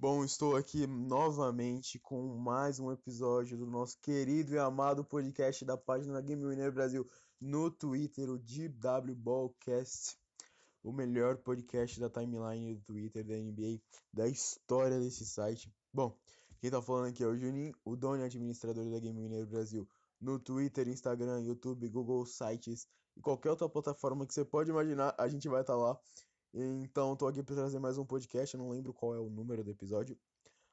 Bom, estou aqui novamente com mais um episódio do nosso querido e amado podcast da página Game Winner Brasil no Twitter, o DW Ballcast, o melhor podcast da timeline do Twitter da NBA, da história desse site. Bom, quem tá falando aqui é o Juninho, o dono e administrador da Game Winner Brasil no Twitter, Instagram, YouTube, Google Sites e qualquer outra plataforma que você pode imaginar, a gente vai estar tá lá então, tô aqui para trazer mais um podcast. Eu não lembro qual é o número do episódio,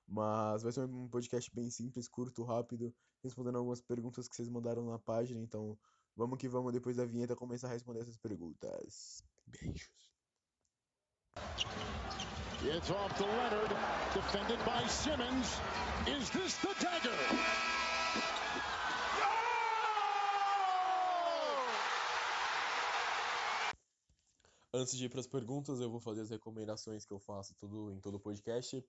mas vai ser um podcast bem simples, curto, rápido, respondendo algumas perguntas que vocês mandaram na página. Então, vamos que vamos, depois da vinheta, começar a responder essas perguntas. Beijos. It's off to Leonard, defended by Simmons. Is this the dagger? Antes de ir para as perguntas, eu vou fazer as recomendações que eu faço tudo em todo o podcast.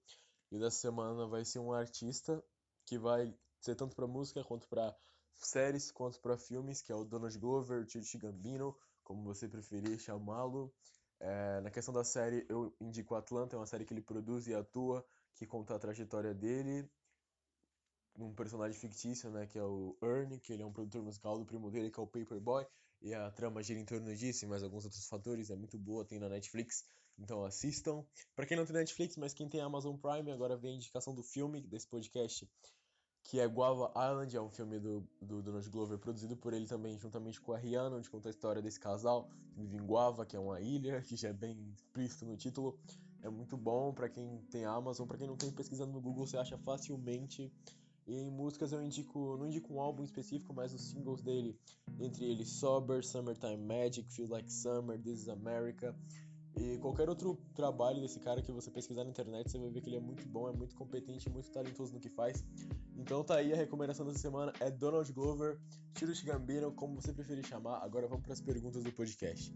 E dessa semana vai ser um artista que vai ser tanto para música quanto para séries, quanto para filmes, que é o Donald Glover, Tio Gambino, como você preferir chamá-lo. É, na questão da série, eu indico Atlanta, é uma série que ele produz e atua, que conta a trajetória dele um personagem fictício, né, que é o Ernie, que ele é um produtor musical do primo dele, que é o Paperboy, e a trama gira em torno disso e mais alguns outros fatores, é muito boa, tem na Netflix, então assistam. Para quem não tem Netflix, mas quem tem Amazon Prime, agora vem a indicação do filme desse podcast, que é Guava Island, é um filme do, do Donald Glover, produzido por ele também, juntamente com a Rihanna, onde conta a história desse casal, que vive em Guava, que é uma ilha, que já é bem explícito no título. É muito bom para quem tem Amazon, para quem não tem pesquisando no Google, você acha facilmente e em músicas eu indico, não indico um álbum específico, mas os singles dele, entre eles Sober, Summertime Magic, Feel Like Summer, This Is America. E qualquer outro trabalho desse cara que você pesquisar na internet, você vai ver que ele é muito bom, é muito competente, muito talentoso no que faz. Então tá aí a recomendação dessa semana é Donald Glover, Chirus Gambino, como você preferir chamar. Agora vamos para as perguntas do podcast.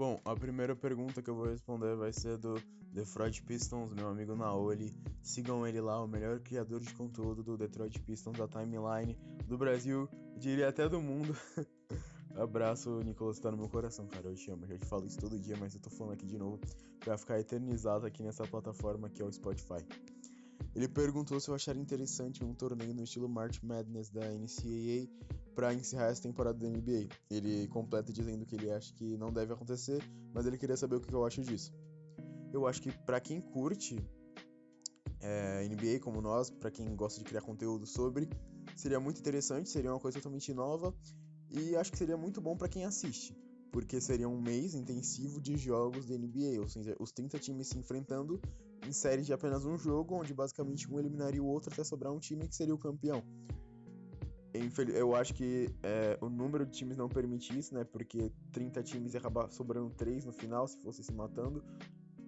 Bom, a primeira pergunta que eu vou responder vai ser do Detroit Pistons, meu amigo Naoli. Sigam ele lá, o melhor criador de conteúdo do Detroit Pistons da timeline do Brasil, diria até do mundo. Abraço, Nicolas, tá no meu coração, cara. Eu te amo. Eu já te falo isso todo dia, mas eu tô falando aqui de novo pra ficar eternizado aqui nessa plataforma que é o Spotify. Ele perguntou se eu acharia interessante um torneio no estilo March Madness da NCAA para encerrar essa temporada da NBA. Ele completa dizendo que ele acha que não deve acontecer, mas ele queria saber o que eu acho disso. Eu acho que para quem curte é, NBA como nós, para quem gosta de criar conteúdo sobre, seria muito interessante, seria uma coisa totalmente nova e acho que seria muito bom para quem assiste porque seria um mês intensivo de jogos da NBA, ou seja, os 30 times se enfrentando em séries de apenas um jogo, onde basicamente um eliminaria o outro até sobrar um time que seria o campeão. Eu acho que é, o número de times não permite isso, né? Porque 30 times ia acabar sobrando 3 no final, se fosse se matando.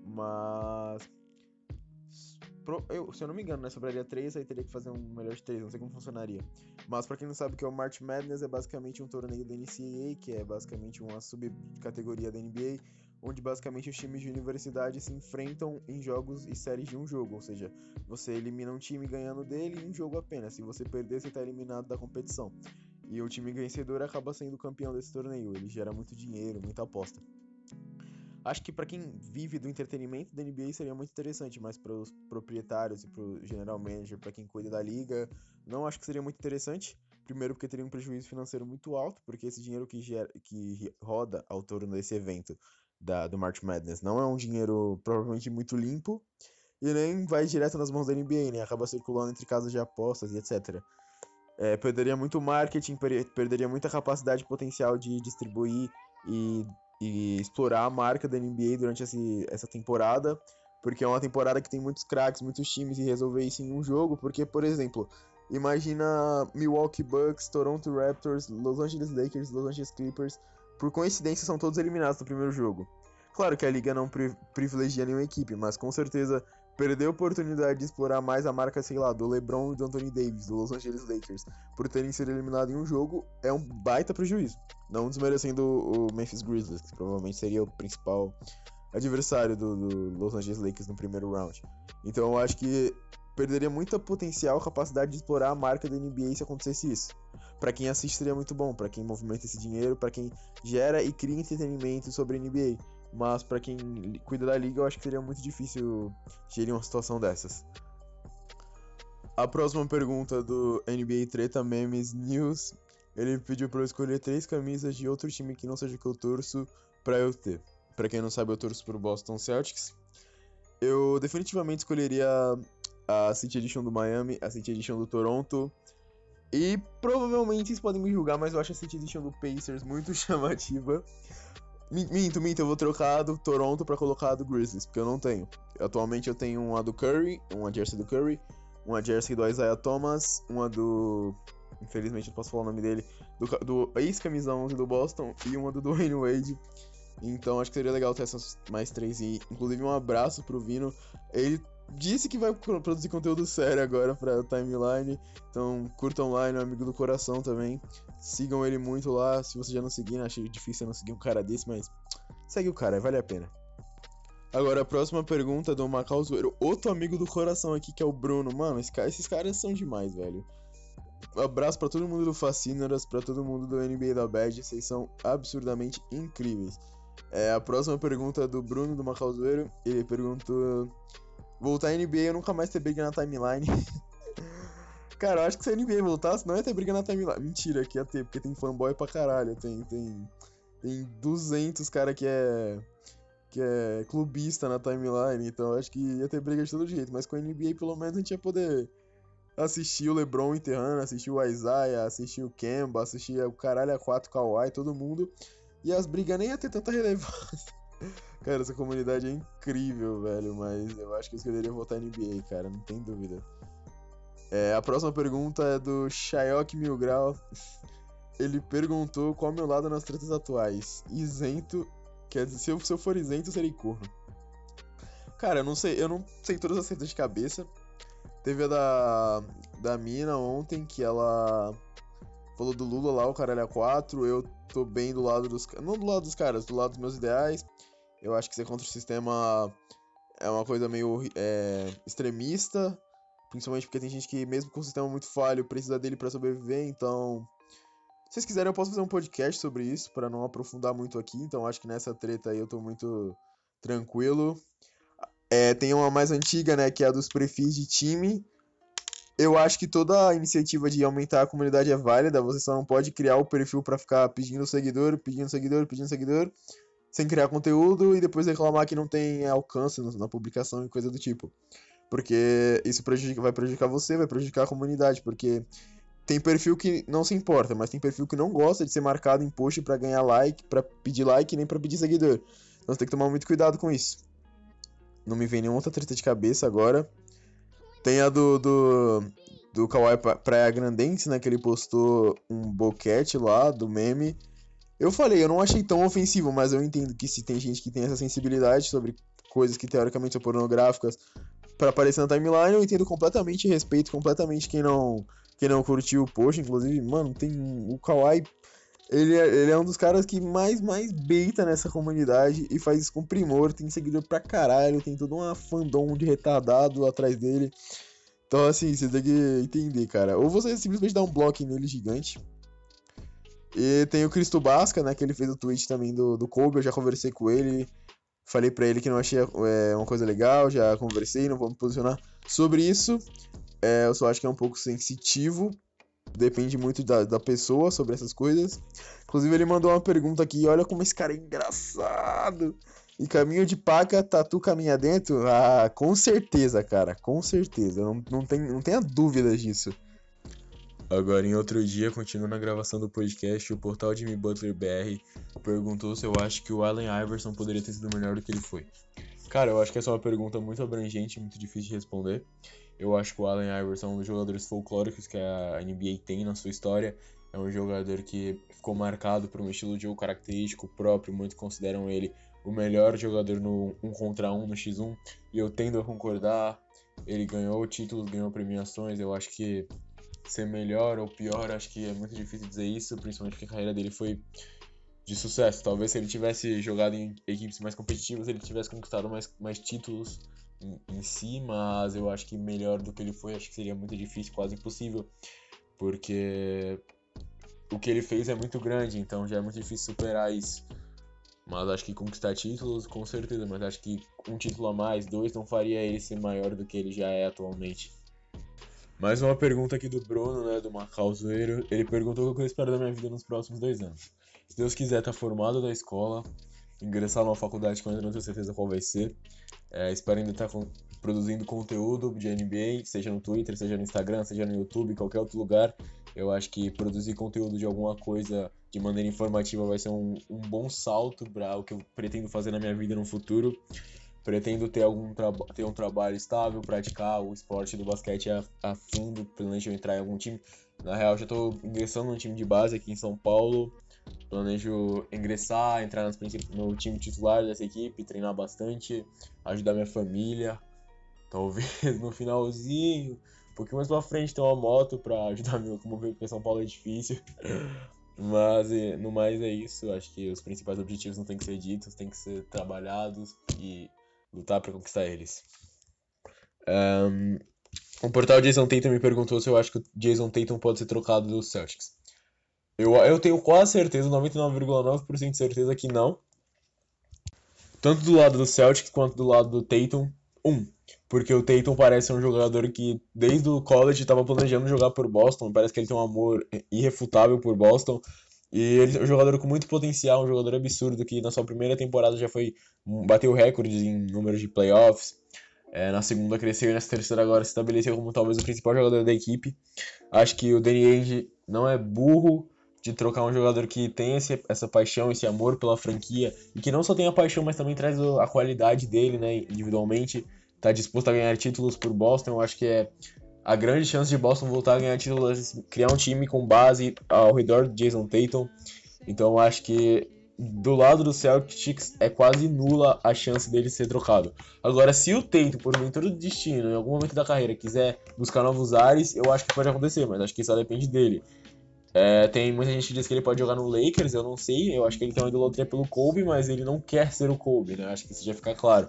Mas eu, se eu não me engano, né? Sobraria 3, aí teria que fazer um melhor de 3, não sei como funcionaria. Mas para quem não sabe o que é o March Madness, é basicamente um torneio da NCAA, que é basicamente uma subcategoria da NBA, onde basicamente os times de universidade se enfrentam em jogos e séries de um jogo. Ou seja, você elimina um time ganhando dele em um jogo apenas. Se você perder, você está eliminado da competição. E o time vencedor acaba sendo campeão desse torneio. Ele gera muito dinheiro, muita aposta. Acho que para quem vive do entretenimento da NBA seria muito interessante, mas para os proprietários e para o general manager, para quem cuida da liga, não acho que seria muito interessante. Primeiro, porque teria um prejuízo financeiro muito alto, porque esse dinheiro que, gera, que roda ao torno desse evento da, do March Madness não é um dinheiro provavelmente muito limpo e nem vai direto nas mãos da NBA, né? Acaba circulando entre casas de apostas e etc. É, perderia muito marketing, perderia muita capacidade potencial de distribuir e e explorar a marca da NBA durante esse, essa temporada, porque é uma temporada que tem muitos craques, muitos times e resolver isso em um jogo, porque, por exemplo, imagina Milwaukee Bucks, Toronto Raptors, Los Angeles Lakers, Los Angeles Clippers, por coincidência são todos eliminados no primeiro jogo. Claro que a liga não privilegia nenhuma equipe, mas com certeza perder a oportunidade de explorar mais a marca, sei lá, do LeBron e do Anthony Davis, do Los Angeles Lakers, por terem sido eliminados em um jogo, é um baita prejuízo. Não desmerecendo o Memphis Grizzlies, que provavelmente seria o principal adversário do, do Los Angeles Lakers no primeiro round. Então eu acho que perderia muita potencial capacidade de explorar a marca da NBA se acontecesse isso. Para quem assiste seria muito bom, para quem movimenta esse dinheiro, para quem gera e cria entretenimento sobre a NBA. Mas para quem cuida da liga, eu acho que seria muito difícil gerir uma situação dessas. A próxima pergunta do NBA Treta Memes News, ele pediu para eu escolher três camisas de outro time que não seja que eu torço para eu ter. Para quem não sabe, eu torço pro Boston Celtics. Eu definitivamente escolheria a City Edition do Miami, a City Edition do Toronto. E provavelmente vocês podem me julgar, mas eu acho a City Edition do Pacers muito chamativa. Minto, minto, eu vou trocar do Toronto para colocar a do Grizzlies, porque eu não tenho. Atualmente eu tenho uma do Curry, uma jersey do Curry, uma jersey do Isaiah Thomas, uma do. Infelizmente não posso falar o nome dele. Do, do ex-camisa 11 do Boston e uma do Dwayne Wade. Então acho que seria legal ter essas mais três. E inclusive um abraço pro Vino. Ele disse que vai produzir conteúdo sério agora pra timeline. Então curtam lá, é um amigo do coração também. Sigam ele muito lá. Se você já não seguir, achei difícil não seguir um cara desse, mas segue o cara, vale a pena. Agora, a próxima pergunta do Macau Zoeiro. Outro amigo do coração aqui, que é o Bruno. Mano, esses caras são demais, velho. Abraço para todo mundo do Fascínoras, para todo mundo do NBA da Bad. Vocês são absurdamente incríveis. É, a próxima pergunta é do Bruno do Macau Zoeiro. Ele perguntou voltar à NBA eu nunca mais ter briga na timeline. cara, eu acho que se a NBA voltasse, não ia ter briga na timeline. Mentira, que ia ter, porque tem fanboy pra caralho. Tem, tem, tem 200 cara que é que é clubista na timeline, então acho que ia ter briga de todo jeito, mas com a NBA pelo menos a gente ia poder assistir o LeBron enterrando, assistir o Isaiah, assistir o Kemba, assistir o caralho a 4 Kawhi, todo mundo, e as brigas nem ia ter tanta relevância. Cara, essa comunidade é incrível, velho, mas eu acho que eu escolheria votar NBA, cara, não tem dúvida. É, a próxima pergunta é do Shayok Mil Grau. Ele perguntou qual é o meu lado nas tretas atuais. Isento, quer dizer, se eu, se eu for isento, eu serei corno. Cara, eu não sei, eu não sei todas as tretas de cabeça. Teve a da, da mina ontem, que ela falou do Lula lá, o caralho é 4. Eu tô bem do lado dos. Não do lado dos caras, do lado dos meus ideais. Eu acho que ser contra o sistema é uma coisa meio é, extremista, principalmente porque tem gente que, mesmo com o sistema muito falho, precisa dele para sobreviver. Então, se vocês quiserem, eu posso fazer um podcast sobre isso, para não aprofundar muito aqui. Então, acho que nessa treta aí eu tô muito tranquilo. É, tem uma mais antiga, né, que é a dos prefis de time. Eu acho que toda a iniciativa de aumentar a comunidade é válida. Você só não pode criar o perfil para ficar pedindo seguidor, pedindo seguidor, pedindo seguidor sem criar conteúdo e depois reclamar que não tem alcance na publicação e coisa do tipo. Porque isso prejudica, vai prejudicar você, vai prejudicar a comunidade, porque tem perfil que não se importa, mas tem perfil que não gosta de ser marcado em post para ganhar like, para pedir like nem para pedir seguidor. Então você tem que tomar muito cuidado com isso. Não me vem nenhuma outra treta de cabeça agora. Tem a do, do, do Kawaii Praia Grandense, né? Que ele postou um boquete lá do meme eu falei, eu não achei tão ofensivo, mas eu entendo que se tem gente que tem essa sensibilidade sobre coisas que teoricamente são pornográficas para aparecer na timeline, eu entendo completamente, respeito completamente quem não quem não curtiu o post, inclusive, mano, tem o Kawaii, ele é, ele é um dos caras que mais mais beita nessa comunidade e faz isso com primor, tem seguidor pra caralho, tem todo uma fandom de retardado atrás dele. Então, assim, você tem que entender, cara. Ou você simplesmente dá um bloco nele gigante, e tem o Cristo Basca, né? Que ele fez o tweet também do, do Kobe. Eu já conversei com ele. Falei para ele que não achei é, uma coisa legal. Já conversei, não vou me posicionar sobre isso. É, eu só acho que é um pouco sensitivo. Depende muito da, da pessoa sobre essas coisas. Inclusive, ele mandou uma pergunta aqui. Olha como esse cara é engraçado. E caminho de paca, tatu caminha dentro? Ah, com certeza, cara. Com certeza. Não, não, tem, não tenha dúvidas disso. Agora, em outro dia, continuando a gravação do podcast, o portal Jimmy Butler BR perguntou se eu acho que o Allen Iverson poderia ter sido melhor do que ele foi. Cara, eu acho que essa é uma pergunta muito abrangente, muito difícil de responder. Eu acho que o Allen Iverson é um dos jogadores folclóricos que a NBA tem na sua história. É um jogador que ficou marcado por um estilo de jogo característico próprio, muitos consideram ele o melhor jogador no 1 contra 1 no X1, e eu tendo a concordar. Ele ganhou títulos, ganhou premiações, eu acho que ser melhor ou pior, acho que é muito difícil dizer isso, principalmente porque a carreira dele foi de sucesso. Talvez se ele tivesse jogado em equipes mais competitivas, ele tivesse conquistado mais, mais títulos em, em si, mas eu acho que melhor do que ele foi, acho que seria muito difícil, quase impossível, porque o que ele fez é muito grande, então já é muito difícil superar isso. Mas acho que conquistar títulos, com certeza. Mas acho que um título a mais, dois, não faria ele ser maior do que ele já é atualmente. Mais uma pergunta aqui do Bruno, né, do Macau Zoeiro. Ele perguntou o que eu espero da minha vida nos próximos dois anos. Se Deus quiser, estar tá formado da escola, ingressar numa faculdade que eu ainda não tenho certeza qual vai ser. É, espero ainda estar tá produzindo conteúdo de NBA, seja no Twitter, seja no Instagram, seja no YouTube, qualquer outro lugar. Eu acho que produzir conteúdo de alguma coisa de maneira informativa vai ser um, um bom salto para o que eu pretendo fazer na minha vida no futuro. Pretendo ter algum ter um trabalho estável, praticar o esporte do basquete a, a fundo, planejo entrar em algum time. Na real, já estou ingressando no time de base aqui em São Paulo. Planejo ingressar, entrar no time titular dessa equipe, treinar bastante, ajudar minha família. Talvez no finalzinho um pouquinho mais pra frente tem uma moto pra ajudar a me locomover, porque São Paulo é difícil. Mas no mais é isso. Acho que os principais objetivos não tem que ser ditos, tem que ser trabalhados e lutar para conquistar eles. Um, o portal Jason Tatum me perguntou se eu acho que o Jason Tatum pode ser trocado do Celtics. Eu, eu tenho quase certeza, 99,9% de certeza que não. Tanto do lado do Celtics quanto do lado do Tatum. Um, porque o Tatum parece um jogador que desde o college estava planejando jogar por Boston, parece que ele tem um amor irrefutável por Boston. E ele é um jogador com muito potencial, um jogador absurdo que na sua primeira temporada já foi bateu recordes em números de playoffs. É, na segunda cresceu e nessa terceira agora se estabeleceu como talvez o principal jogador da equipe. Acho que o Danny Ainge não é burro de trocar um jogador que tem esse, essa paixão, esse amor pela franquia e que não só tem a paixão, mas também traz a qualidade dele, né, individualmente tá disposto a ganhar títulos por Boston. Eu acho que é a grande chance de Boston voltar a ganhar títulos, criar um time com base ao redor de Jason Tatum. Então acho que do lado do Celtics é quase nula a chance dele ser trocado. Agora, se o Tatum, por aventura do destino, em algum momento da carreira, quiser buscar novos ares, eu acho que pode acontecer, mas acho que isso depende dele. É, tem muita gente que diz que ele pode jogar no Lakers, eu não sei, eu acho que ele tem uma idolatria pelo Kobe, mas ele não quer ser o Kobe, né? Acho que isso já fica claro.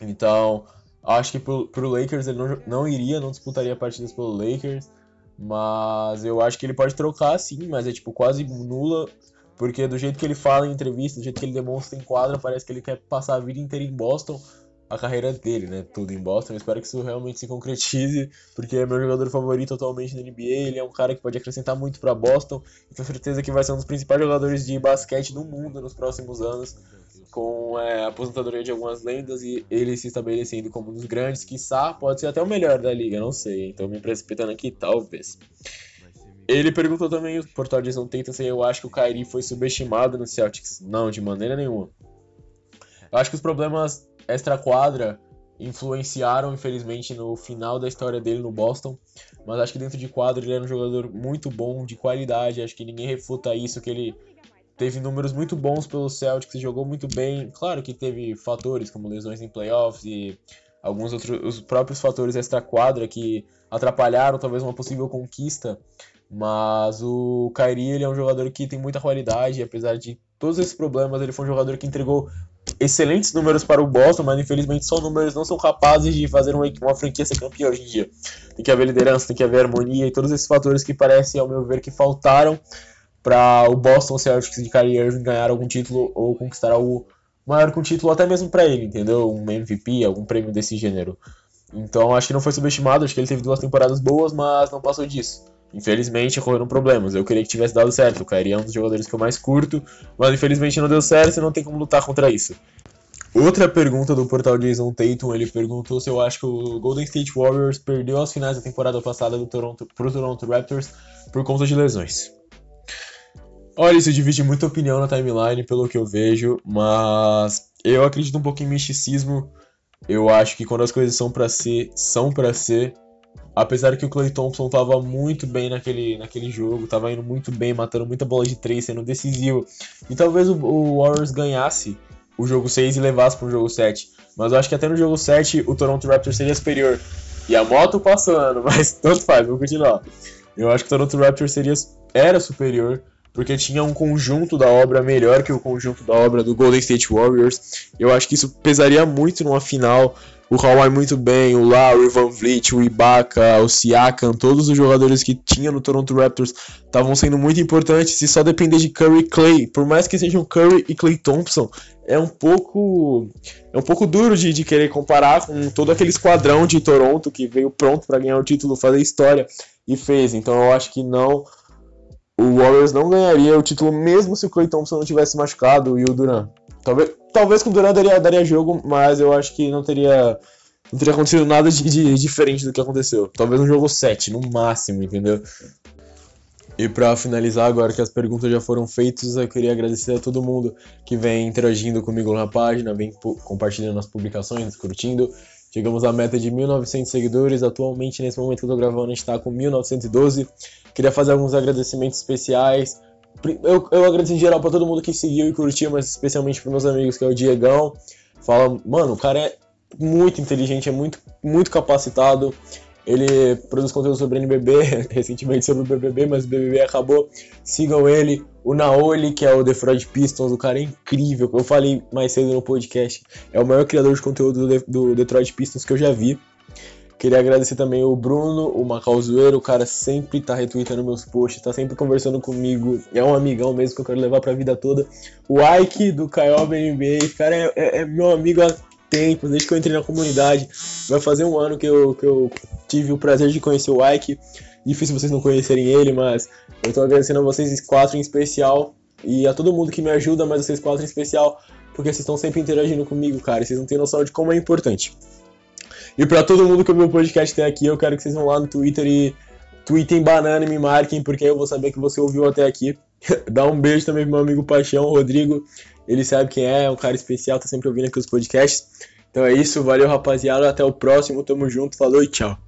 Então, acho que pro, pro Lakers ele não, não iria, não disputaria partidas pelo Lakers. Mas eu acho que ele pode trocar sim, mas é tipo quase nula. Porque do jeito que ele fala em entrevista, do jeito que ele demonstra em quadra, parece que ele quer passar a vida inteira em Boston. A carreira dele, né? Tudo em Boston. Eu espero que isso realmente se concretize, porque é meu jogador favorito atualmente na NBA. Ele é um cara que pode acrescentar muito para Boston. E tenho certeza que vai ser um dos principais jogadores de basquete do mundo nos próximos anos com é, a aposentadoria de algumas lendas e ele se estabelecendo como um dos grandes, quiçá pode ser até o melhor da liga, não sei. Então me precipitando aqui, talvez. Ele perguntou também, o portal de tenta se eu acho que o Kyrie foi subestimado no Celtics. Não, de maneira nenhuma. Eu acho que os problemas extra-quadra influenciaram, infelizmente, no final da história dele no Boston. Mas acho que dentro de quadro ele era um jogador muito bom, de qualidade. Acho que ninguém refuta isso, que ele teve números muito bons pelo Celtics, jogou muito bem. Claro que teve fatores como lesões em playoffs e alguns outros os próprios fatores extra-quadra que atrapalharam talvez uma possível conquista. Mas o Kyrie ele é um jogador que tem muita qualidade, apesar de todos esses problemas, ele foi um jogador que entregou excelentes números para o Boston, mas infelizmente só números não são capazes de fazer uma, uma franquia ser campeã hoje em dia. Tem que haver liderança, tem que haver harmonia e todos esses fatores que parecem, ao meu ver, que faltaram para o Boston Celtics de Kyrie Irving ganhar algum título ou conquistar algo maior que um título até mesmo para ele, entendeu? Um MVP, algum prêmio desse gênero. Então acho que não foi subestimado, acho que ele teve duas temporadas boas, mas não passou disso. Infelizmente ocorreram problemas. Eu queria que tivesse dado certo. O Kyrie é um dos jogadores que eu mais curto, mas infelizmente não deu certo e não tem como lutar contra isso. Outra pergunta do portal Jason Tatum, ele perguntou se eu acho que o Golden State Warriors perdeu as finais da temporada passada do Toronto, pro Toronto Raptors por conta de lesões. Olha, isso divide muita opinião na timeline, pelo que eu vejo, mas eu acredito um pouco em misticismo. Eu acho que quando as coisas são para ser, são para ser. Apesar que o Clay Thompson tava muito bem naquele, naquele jogo, tava indo muito bem, matando muita bola de três, sendo decisivo. E talvez o, o Warriors ganhasse o jogo 6 e levasse para o jogo 7. Mas eu acho que até no jogo 7 o Toronto Raptors seria superior. E a moto passando, mas tanto faz, vou continuar. Eu acho que o Toronto Raptors seria, era superior porque tinha um conjunto da obra melhor que o conjunto da obra do Golden State Warriors. Eu acho que isso pesaria muito numa final. O Kawhi muito bem, o Lowry, o Van Vliet, o Ibaka, o Siakam, todos os jogadores que tinha no Toronto Raptors estavam sendo muito importantes e só depender de Curry e Clay. Por mais que sejam Curry e Clay Thompson, é um pouco é um pouco duro de, de querer comparar com todo aquele esquadrão de Toronto que veio pronto para ganhar o título, fazer história e fez. Então eu acho que não o Warriors não ganharia o título mesmo se o Clay Thompson não tivesse machucado e o Duran. Talvez, talvez com o Duran daria, daria jogo, mas eu acho que não teria não teria acontecido nada de, de diferente do que aconteceu. Talvez um jogo 7, no máximo, entendeu? E para finalizar, agora que as perguntas já foram feitas, eu queria agradecer a todo mundo que vem interagindo comigo na página, vem compartilhando as publicações, curtindo. Chegamos à meta de 1.900 seguidores. Atualmente, nesse momento que eu tô gravando, a gente tá com 1.912. Queria fazer alguns agradecimentos especiais. Eu, eu agradeço em geral para todo mundo que seguiu e curtiu, mas especialmente para meus amigos, que é o Diegão. Fala, mano, o cara é muito inteligente, é muito, muito capacitado. Ele produz conteúdo sobre NBB, recentemente sobre o BBB, mas o BBB acabou. Sigam ele. O Naoli, que é o Defraud Pistons, o cara é incrível. Eu falei mais cedo no podcast. É o maior criador de conteúdo do, do Detroit Pistons que eu já vi. Queria agradecer também o Bruno, o Macau Zoeiro, o cara sempre tá retweetando meus posts, tá sempre conversando comigo, é um amigão mesmo que eu quero levar pra vida toda. O Ike do Kaiob NBA, cara é, é, é, meu amigo há tempos, desde que eu entrei na comunidade. Vai fazer um ano que eu, que eu tive o prazer de conhecer o Ike. Difícil vocês não conhecerem ele, mas eu tô agradecendo a vocês quatro em especial e a todo mundo que me ajuda, mas vocês quatro em especial, porque vocês estão sempre interagindo comigo, cara. Vocês não têm noção de como é importante. E para todo mundo que o podcast até aqui, eu quero que vocês vão lá no Twitter e tweetem banana e me marquem, porque eu vou saber que você ouviu até aqui. Dá um beijo também pro meu amigo Paixão, Rodrigo. Ele sabe quem é, é um cara especial, tá sempre ouvindo aqui os podcasts. Então é isso, valeu rapaziada, até o próximo, tamo junto, falou e tchau.